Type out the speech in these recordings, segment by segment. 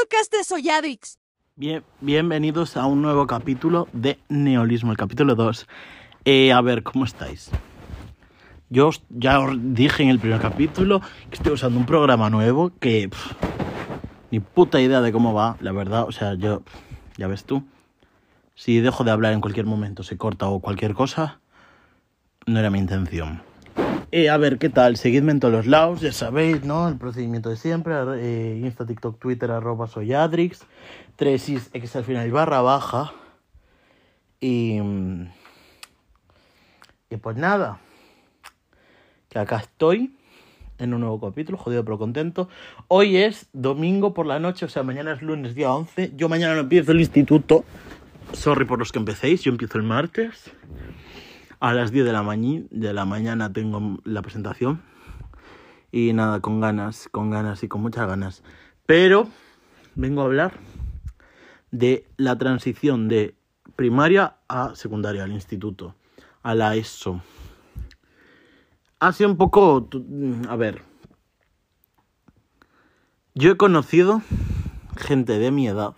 podcast de Soyadix. Bien, bienvenidos a un nuevo capítulo de Neolismo, el capítulo 2. Eh, a ver, ¿cómo estáis? Yo ya os dije en el primer capítulo que estoy usando un programa nuevo que ni puta idea de cómo va, la verdad. O sea, yo, ya ves tú, si dejo de hablar en cualquier momento, se corta o cualquier cosa, no era mi intención. A ver, ¿qué tal? Seguidme en todos los lados, ya sabéis, ¿no? El procedimiento de siempre. eh, Insta, TikTok, Twitter, arroba soyadrix. 3x al final barra baja. Y... mm, Y pues nada. Que acá estoy. En un nuevo capítulo, jodido pero contento. Hoy es domingo por la noche, o sea, mañana es lunes día 11. Yo mañana no empiezo el instituto. Sorry por los que empecéis, yo empiezo el martes. A las 10 de la, mañana tengo la presentación. Y nada, con ganas, con ganas y con muchas ganas. Pero vengo a hablar de la transición de primaria a secundaria, al instituto, a la ESO. Ha sido un poco... tu- A ver. Yo he conocido gente de mi edad.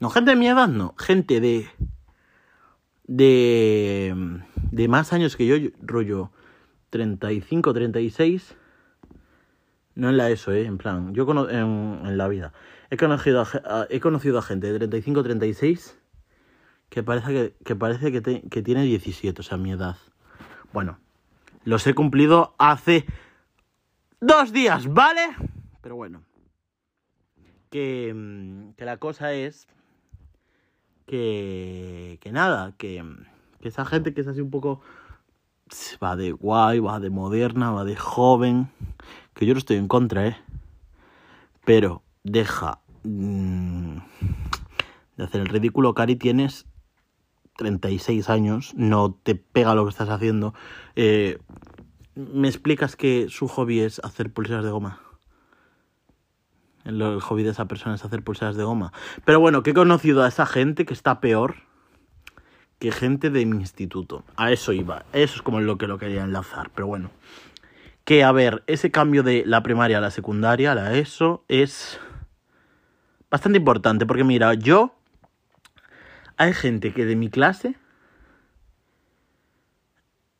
No, gente de mi edad no. Gente de de, de más años que yo, rollo 35, 36, no en la ESO, ¿eh? en plan, yo cono- en, la vida, he conocido a, he conocido a gente de 35, 36 que parece que, que, parece que, que tiene 17, o sea, mi edad. Bueno, los he cumplido hace dos días, ¿vale? Pero bueno, que, que la cosa es que, que nada, que, que esa gente que es así un poco va de guay, va de moderna, va de joven, que yo no estoy en contra, ¿eh? Pero deja mm, de hacer el ridículo, Cari, tienes 36 años, no te pega lo que estás haciendo. Eh, ¿Me explicas que su hobby es hacer pulseras de goma? El, hobby de esa persona es hacer pulseras de goma. Pero bueno, que he conocido a esa gente que está peor que gente de mi instituto. A eso iba. Eso es como lo que lo quería enlazar. Pero bueno. Que a ver, ese cambio de la primaria a la secundaria, a la ESO, es bastante importante. Porque mira, yo. Hay gente que de mi clase.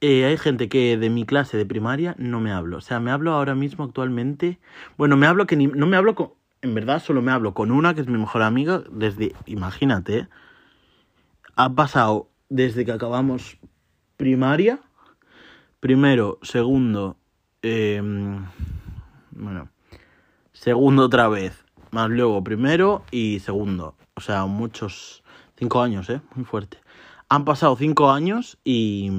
Eh, hay gente que de mi clase de primaria no me hablo. O sea, me hablo ahora mismo actualmente. Bueno, me hablo que ni, no me hablo con. En verdad, solo me hablo con una que es mi mejor amiga. Desde. Imagínate. Ha pasado desde que acabamos primaria. Primero, segundo. eh, bueno. Segundo otra vez. Más luego primero y segundo. O sea, muchos. Cinco años, ¿eh? Muy fuerte. Han pasado cinco años y.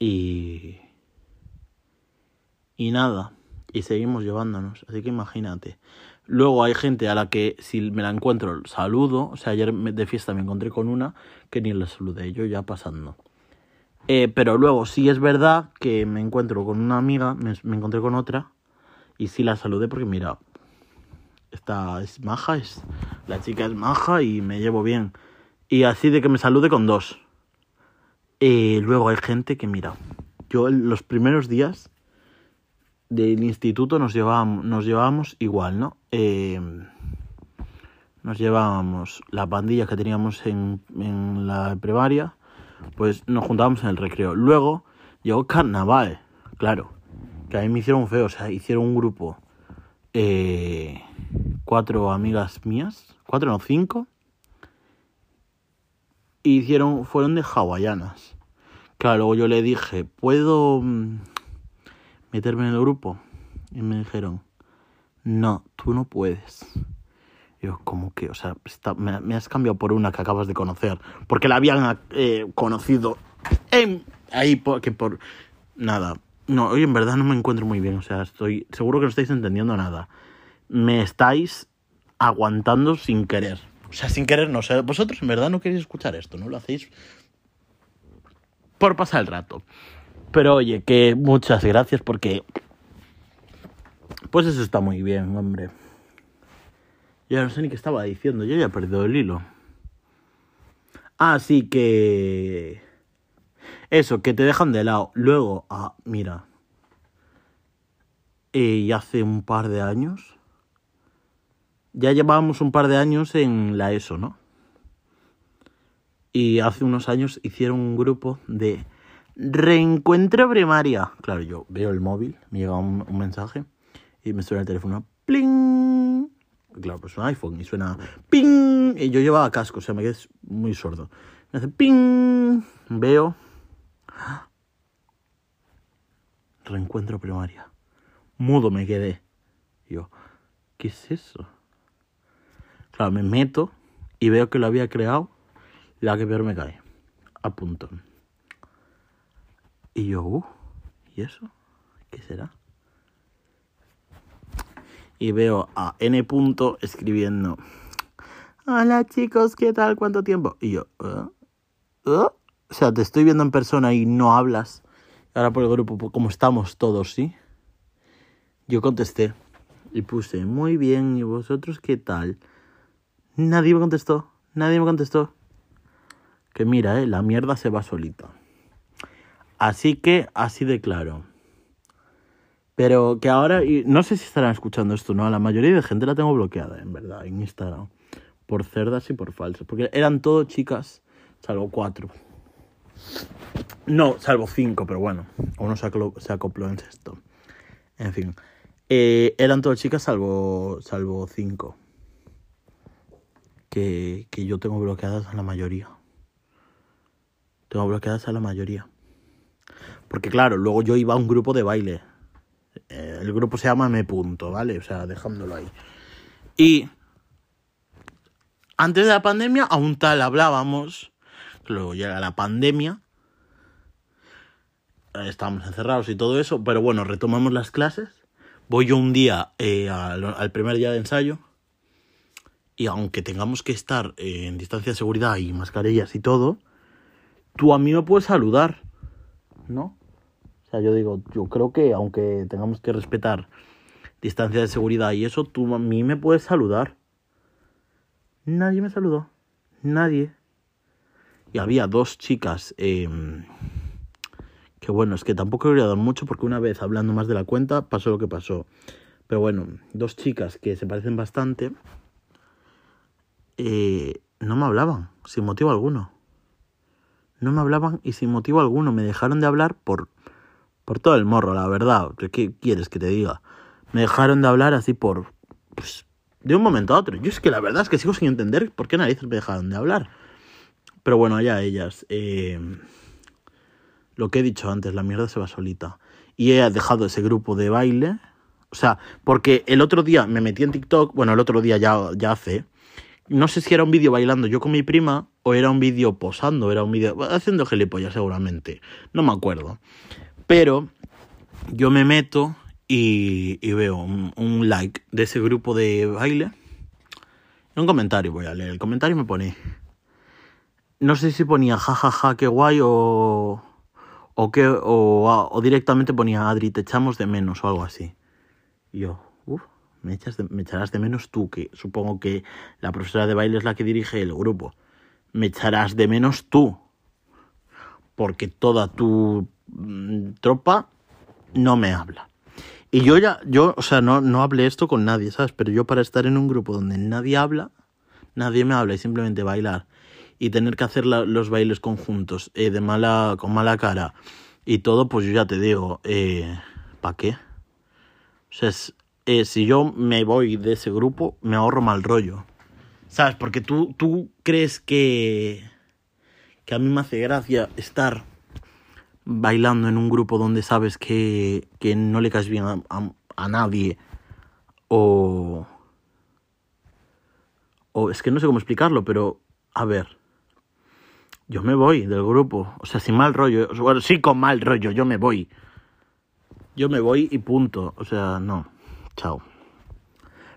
Y. Y nada. Y seguimos llevándonos. Así que imagínate. Luego hay gente a la que si me la encuentro saludo. O sea, ayer de fiesta me encontré con una que ni la saludé. Yo ya pasando. Eh, pero luego sí es verdad que me encuentro con una amiga. Me, me encontré con otra. Y sí la saludé porque mira. Esta es maja. Es, la chica es maja y me llevo bien. Y así de que me salude con dos. Eh, luego hay gente que, mira, yo los primeros días del instituto nos llevábamos, nos llevábamos igual, ¿no? Eh, nos llevábamos la pandilla que teníamos en, la primaria, pues nos juntábamos en el recreo. Luego llegó carnaval, claro, que a mí me hicieron feo, o sea, hicieron un grupo, eh, cuatro amigas mías, cuatro no, cinco, hicieron, fueron de hawaianas. Claro, yo le dije, ¿puedo mm, meterme en el grupo? Y me dijeron, no, tú no puedes. Yo, como que, o sea, está- me, me has cambiado por una que acabas de conocer, porque la habían eh, conocido en, ahí, por, que por nada. No, hoy en verdad no me encuentro muy bien, o sea, estoy seguro que no estáis entendiendo nada. Me estáis aguantando sin querer. O sea, sin querer, no. O vosotros en verdad no queréis escuchar esto, ¿no? Lo hacéis por pasar el rato. Pero oye, que muchas gracias porque... Pues eso está muy bien, hombre. Ya no sé ni qué estaba diciendo, yo ya he perdido el hilo. Así que... Eso, que te dejan de lado. Luego, ah, mira. Eh, y hace un par de años ya llevábamos un par de años en la ESO, ¿no? Y hace unos años hicieron un grupo de reencuentro primaria. Claro, yo veo el móvil, me llega un, mensaje y me suena el teléfono. ¡Pling! Claro, pues un iPhone y suena ¡ping! Y yo llevaba casco, o sea, me quedé muy sordo. Me hace ¡ping! Veo. Reencuentro primaria. Mudo me quedé. Yo, ¿qué es eso? Claro, me meto y veo que lo había creado la que peor me cae. A punto. Y yo, uh, ¿y eso? ¿Qué será? Y veo a N punto escribiendo. Hola chicos, ¿qué tal? ¿Cuánto tiempo? Y yo, ¿eh? ¿Eh? O sea, te estoy viendo en persona y no hablas. Ahora por el grupo, como estamos todos, ¿sí? Yo contesté y puse, muy bien, ¿y vosotros qué tal? Nadie me contestó, nadie me contestó. Que mira, eh, la mierda se va solita. Así que, así de claro. Pero que ahora, no sé si estarán escuchando esto, ¿no? La mayoría de gente la tengo bloqueada, en verdad, en Instagram. Por cerdas y por falsas. Porque eran todo chicas, salvo cuatro. No, salvo cinco, pero bueno. Uno se, acopló en esto. En fin. Eh, eran todas chicas salvo, salvo cinco. Que, que yo tengo bloqueadas a la mayoría. Tengo bloqueadas a la mayoría. Porque claro, luego yo iba a un grupo de baile. Eh, el grupo se llama Me Punto, ¿vale? O sea, dejándolo ahí. Y antes de la pandemia, aún tal hablábamos. Luego llega la pandemia. Estábamos encerrados y todo eso. Pero bueno, retomamos las clases. Voy yo un día eh, al primer día de ensayo. Y aunque tengamos que estar eh, en distancia de seguridad y mascarillas y todo, tú a mí me puedes saludar, ¿no? O sea, yo digo, yo creo que aunque tengamos que respetar distancia de seguridad y eso, tú a mí me puedes saludar. Nadie me saludó. Nadie. Y había dos chicas. eh, que bueno, es que tampoco he dar mucho porque una vez hablando más de la cuenta pasó lo que pasó. Pero bueno, dos chicas que se parecen bastante. Eh, no me hablaban, sin motivo alguno. No me hablaban y sin motivo alguno. Me dejaron de hablar por, por todo el morro, la verdad. ¿Qué quieres que te diga? Me dejaron de hablar así por. Pues, de un momento a otro. Yo es que la verdad es que sigo sin entender por qué narices me dejaron de hablar. Pero bueno, allá ellas. Eh, lo que he dicho antes, la mierda se va solita. Y he dejado ese grupo de baile. O sea, porque el otro día me metí en TikTok. Bueno, el otro día ya, ya hace. No sé si era un vídeo bailando yo con mi prima o era un vídeo posando, era un vídeo haciendo gilipollas seguramente. No me acuerdo. Pero yo me meto y, y veo un, like de ese grupo de baile. Un comentario, voy a leer. El comentario me pone. No sé si ponía jajaja, ja, ja, qué guay o. O, que, o, o directamente ponía Adri, te echamos de menos o algo así. Y yo, me, echarás de menos tú, que supongo que la profesora de baile es la que dirige el grupo. Me echarás de menos tú. Porque toda tu mmm, tropa no me habla. Y yo ya, yo, o sea, no, no hablé esto con nadie, ¿sabes? Pero yo para estar en un grupo donde nadie habla, nadie me habla y simplemente bailar y tener que hacer los bailes conjuntos eh, de mala, con mala cara y todo, pues yo ya te digo, eh, ¿para qué? O sea, es, eh, si yo me voy de ese grupo, me ahorro mal rollo. ¿Sabes? Porque tú, tú crees que, que a mí me hace gracia estar bailando en un grupo donde sabes que, que no le caes bien a, a, a nadie o... O es que no sé cómo explicarlo, pero a ver, yo me voy del grupo. O sea, sin mal rollo. Bueno, sí con mal rollo, yo me voy. Yo me voy y punto. O sea, no. Chao.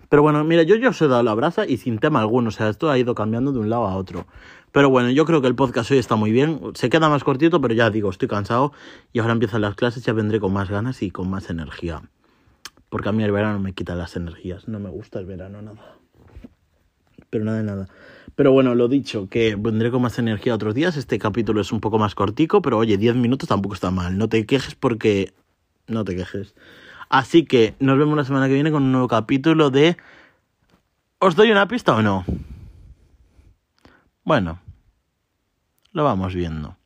Pero bueno, mira, yo ya os he dado la brasa y sin tema alguno. O sea, esto ha ido cambiando de un lado a otro. Pero bueno, yo creo que el podcast hoy está muy bien. Se queda más cortito, pero ya digo, estoy cansado. Y ahora empiezan las clases, ya vendré con más ganas y con más energía. Porque a mí el verano me quita las energías. No me gusta el verano, nada. Pero nada de nada. Pero bueno, lo dicho, que vendré con más energía otros días. Este capítulo es un poco más cortico, pero oye, 10 minutos tampoco está mal. No te quejes porque... No te quejes. Así que nos vemos la semana que viene con un nuevo capítulo de ¿Os doy una pista o no? Bueno, lo vamos viendo.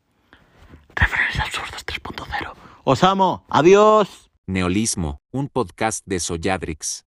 Referencias absurdas 3.0. Os amo. Adiós. Neolismo, un podcast de Soyadrix.